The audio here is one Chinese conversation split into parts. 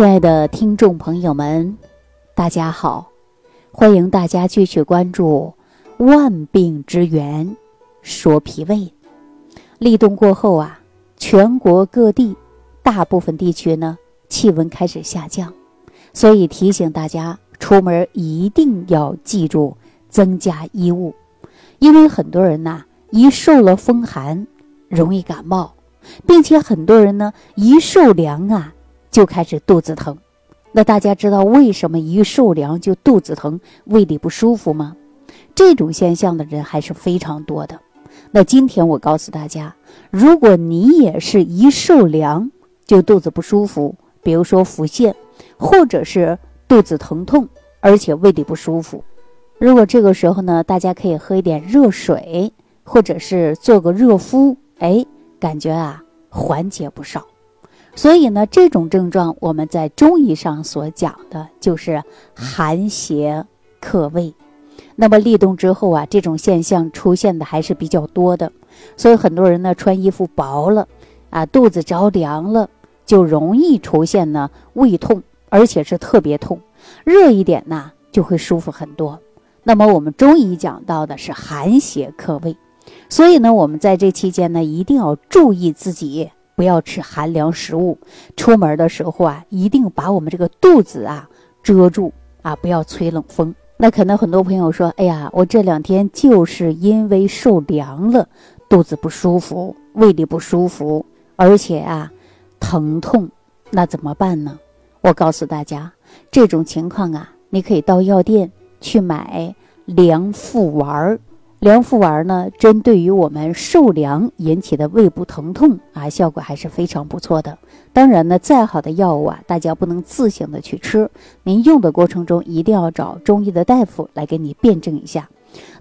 亲爱的听众朋友们，大家好！欢迎大家继续关注《万病之源说脾胃》。立冬过后啊，全国各地大部分地区呢气温开始下降，所以提醒大家出门一定要记住增加衣物，因为很多人呐一受了风寒容易感冒，并且很多人呢一受凉啊。就开始肚子疼，那大家知道为什么一受凉就肚子疼、胃里不舒服吗？这种现象的人还是非常多的。那今天我告诉大家，如果你也是一受凉就肚子不舒服，比如说腹泻，或者是肚子疼痛，而且胃里不舒服，如果这个时候呢，大家可以喝一点热水，或者是做个热敷，哎，感觉啊缓解不少。所以呢，这种症状我们在中医上所讲的就是寒邪克胃。那么立冬之后啊，这种现象出现的还是比较多的。所以很多人呢穿衣服薄了，啊肚子着凉了，就容易出现呢胃痛，而且是特别痛。热一点呢就会舒服很多。那么我们中医讲到的是寒邪克胃，所以呢我们在这期间呢一定要注意自己。不要吃寒凉食物，出门的时候啊，一定把我们这个肚子啊遮住啊，不要吹冷风。那可能很多朋友说，哎呀，我这两天就是因为受凉了，肚子不舒服，胃里不舒服，而且啊疼痛，那怎么办呢？我告诉大家，这种情况啊，你可以到药店去买凉附丸儿。凉附丸呢，针对于我们受凉引起的胃部疼痛啊，效果还是非常不错的。当然呢，再好的药物啊，大家不能自行的去吃，您用的过程中一定要找中医的大夫来给你辩证一下。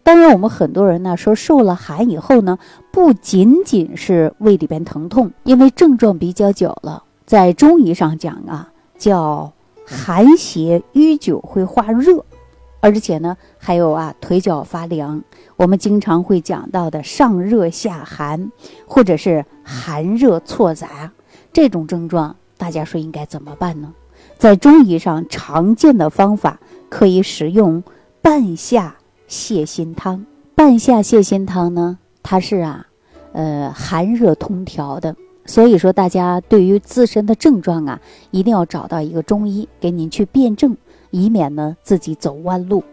当然，我们很多人呢说受了寒以后呢，不仅仅是胃里边疼痛，因为症状比较久了，在中医上讲啊，叫寒邪淤久会化热。而且呢，还有啊，腿脚发凉，我们经常会讲到的上热下寒，或者是寒热错杂这种症状，大家说应该怎么办呢？在中医上常见的方法，可以使用半夏泻心汤。半夏泻心汤呢，它是啊，呃，寒热通调的。所以说，大家对于自身的症状啊，一定要找到一个中医给您去辩证。以免呢自己走弯路。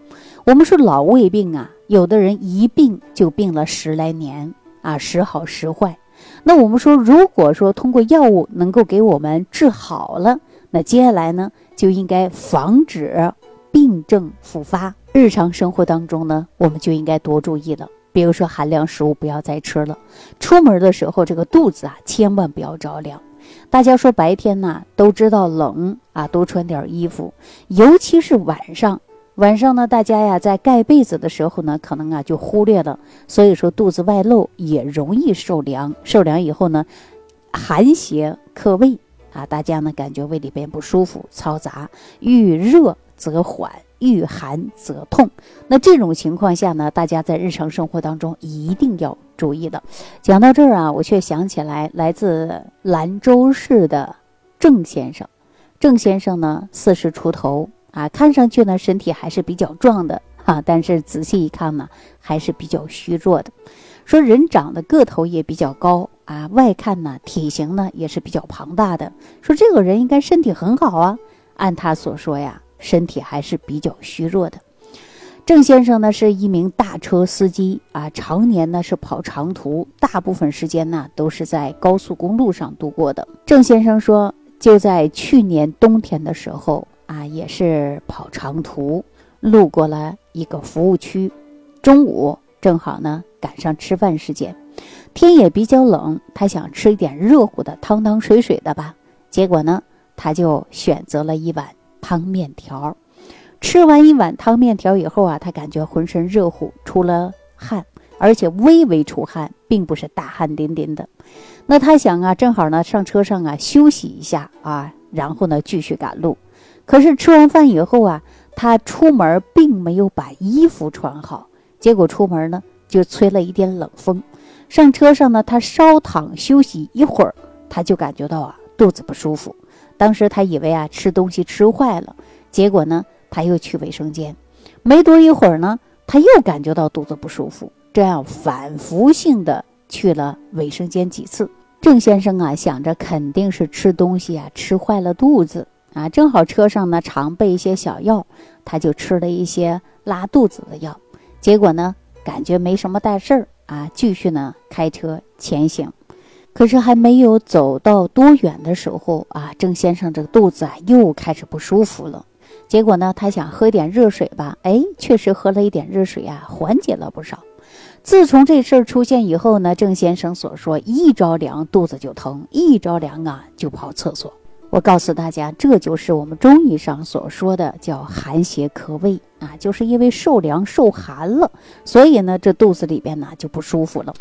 我们说老胃病啊，有的人一病就病了十来年啊，时好时坏。那我们说，如果说通过药物能够给我们治好了，那接下来呢就应该防止病症复发。日常生活当中呢，我们就应该多注意了。比如说寒凉食物不要再吃了，出门的时候这个肚子啊千万不要着凉。大家说白天呢都知道冷啊，多穿点衣服，尤其是晚上。晚上呢，大家呀在盖被子的时候呢，可能啊就忽略了，所以说肚子外露也容易受凉。受凉以后呢，寒邪克胃啊，大家呢感觉胃里边不舒服、嘈杂，遇热则缓。遇寒则痛，那这种情况下呢，大家在日常生活当中一定要注意的。讲到这儿啊，我却想起来，来自兰州市的郑先生。郑先生呢，四十出头啊，看上去呢身体还是比较壮的哈，但是仔细一看呢，还是比较虚弱的。说人长得个头也比较高啊，外看呢体型呢也是比较庞大的。说这个人应该身体很好啊，按他所说呀。身体还是比较虚弱的。郑先生呢是一名大车司机啊，常年呢是跑长途，大部分时间呢都是在高速公路上度过的。郑先生说，就在去年冬天的时候啊，也是跑长途，路过了一个服务区，中午正好呢赶上吃饭时间，天也比较冷，他想吃一点热乎的，汤汤水水的吧。结果呢，他就选择了一碗。汤面条，吃完一碗汤面条以后啊，他感觉浑身热乎，出了汗，而且微微出汗，并不是大汗淋淋的。那他想啊，正好呢上车上啊休息一下啊，然后呢继续赶路。可是吃完饭以后啊，他出门并没有把衣服穿好，结果出门呢就吹了一点冷风。上车上呢，他稍躺休息一会儿，他就感觉到啊肚子不舒服。当时他以为啊吃东西吃坏了，结果呢他又去卫生间，没多一会儿呢他又感觉到肚子不舒服，这样反复性的去了卫生间几次。郑先生啊想着肯定是吃东西啊吃坏了肚子啊，正好车上呢常备一些小药，他就吃了一些拉肚子的药，结果呢感觉没什么大事儿啊，继续呢开车前行。可是还没有走到多远的时候啊，郑先生这个肚子啊又开始不舒服了。结果呢，他想喝点热水吧，哎，确实喝了一点热水啊，缓解了不少。自从这事儿出现以后呢，郑先生所说一着凉肚子就疼，一着凉啊就跑厕所。我告诉大家，这就是我们中医上所说的叫寒邪克胃啊，就是因为受凉受寒了，所以呢这肚子里边呢就不舒服了。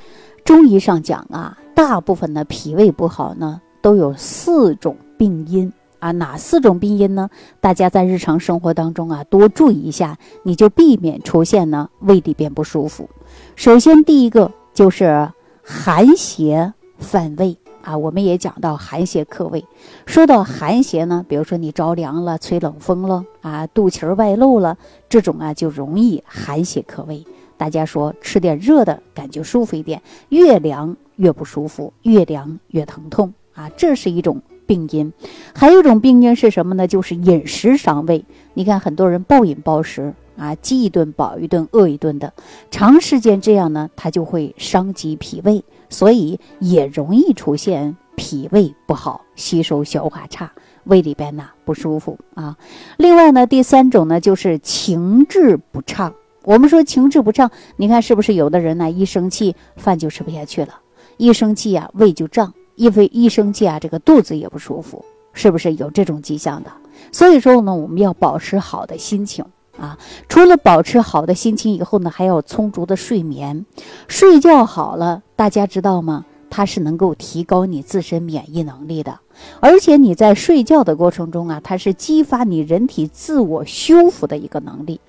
中医上讲啊。大部分的脾胃不好呢，都有四种病因啊。哪四种病因呢？大家在日常生活当中啊，多注意一下，你就避免出现呢胃里边不舒服。首先，第一个就是寒邪犯胃啊。我们也讲到寒邪克胃。说到寒邪呢，比如说你着凉了、吹冷风了啊，肚脐外露了，这种啊就容易寒邪克胃。大家说吃点热的感觉舒服一点，越凉越不舒服，越凉越疼痛啊，这是一种病因。还有一种病因是什么呢？就是饮食伤胃。你看很多人暴饮暴食啊，饥一顿饱一顿，饿一顿的，长时间这样呢，它就会伤及脾胃，所以也容易出现脾胃不好、吸收消化差、胃里边呢不舒服啊。另外呢，第三种呢就是情志不畅。我们说情志不畅，你看是不是有的人呢？一生气饭就吃不下去了，一生气啊胃就胀，因为一生气啊这个肚子也不舒服，是不是有这种迹象的？所以说呢，我们要保持好的心情啊。除了保持好的心情以后呢，还要充足的睡眠。睡觉好了，大家知道吗？它是能够提高你自身免疫能力的，而且你在睡觉的过程中啊，它是激发你人体自我修复的一个能力。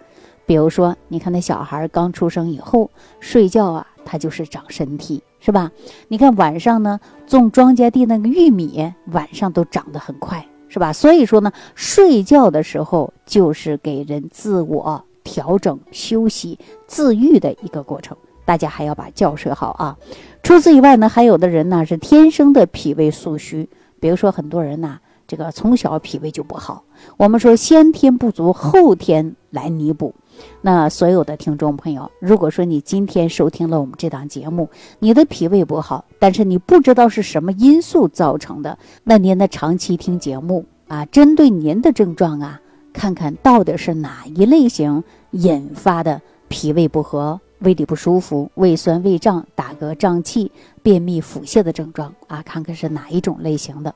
比如说，你看那小孩刚出生以后睡觉啊，他就是长身体，是吧？你看晚上呢，种庄稼地那个玉米，晚上都长得很快，是吧？所以说呢，睡觉的时候就是给人自我调整、休息、自愈的一个过程。大家还要把觉睡好啊。除此以外呢，还有的人呢是天生的脾胃素虚，比如说很多人呢，这个从小脾胃就不好。我们说先天不足，后天来弥补。那所有的听众朋友，如果说你今天收听了我们这档节目，你的脾胃不好，但是你不知道是什么因素造成的，那您的长期听节目啊，针对您的症状啊，看看到底是哪一类型引发的脾胃不和。胃里不舒服、胃酸、胃胀、打嗝、胀气、便秘、腹泻的症状啊，看看是哪一种类型的。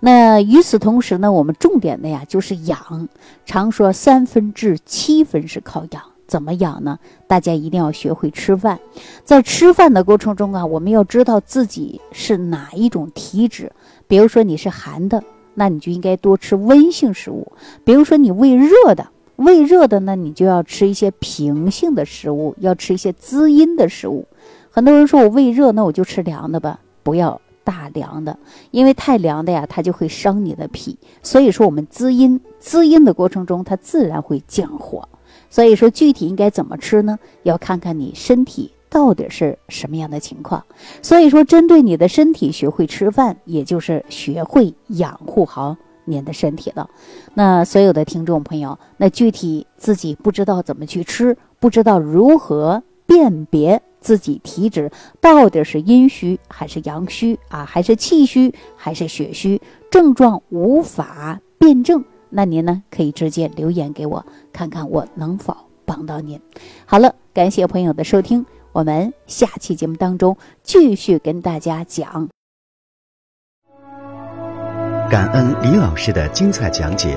那与此同时呢，我们重点的呀就是养。常说三分治，七分是靠养。怎么养呢？大家一定要学会吃饭。在吃饭的过程中啊，我们要知道自己是哪一种体质。比如说你是寒的，那你就应该多吃温性食物。比如说你胃热的。胃热的呢，你就要吃一些平性的食物，要吃一些滋阴的食物。很多人说我胃热，那我就吃凉的吧，不要大凉的，因为太凉的呀，它就会伤你的脾。所以说我们滋阴，滋阴的过程中，它自然会降火。所以说具体应该怎么吃呢？要看看你身体到底是什么样的情况。所以说，针对你的身体，学会吃饭，也就是学会养护好。您的身体了，那所有的听众朋友，那具体自己不知道怎么去吃，不知道如何辨别自己体质到底是阴虚还是阳虚啊，还是气虚还是血虚，症状无法辩证，那您呢可以直接留言给我，看看我能否帮到您。好了，感谢朋友的收听，我们下期节目当中继续跟大家讲。感恩李老师的精彩讲解。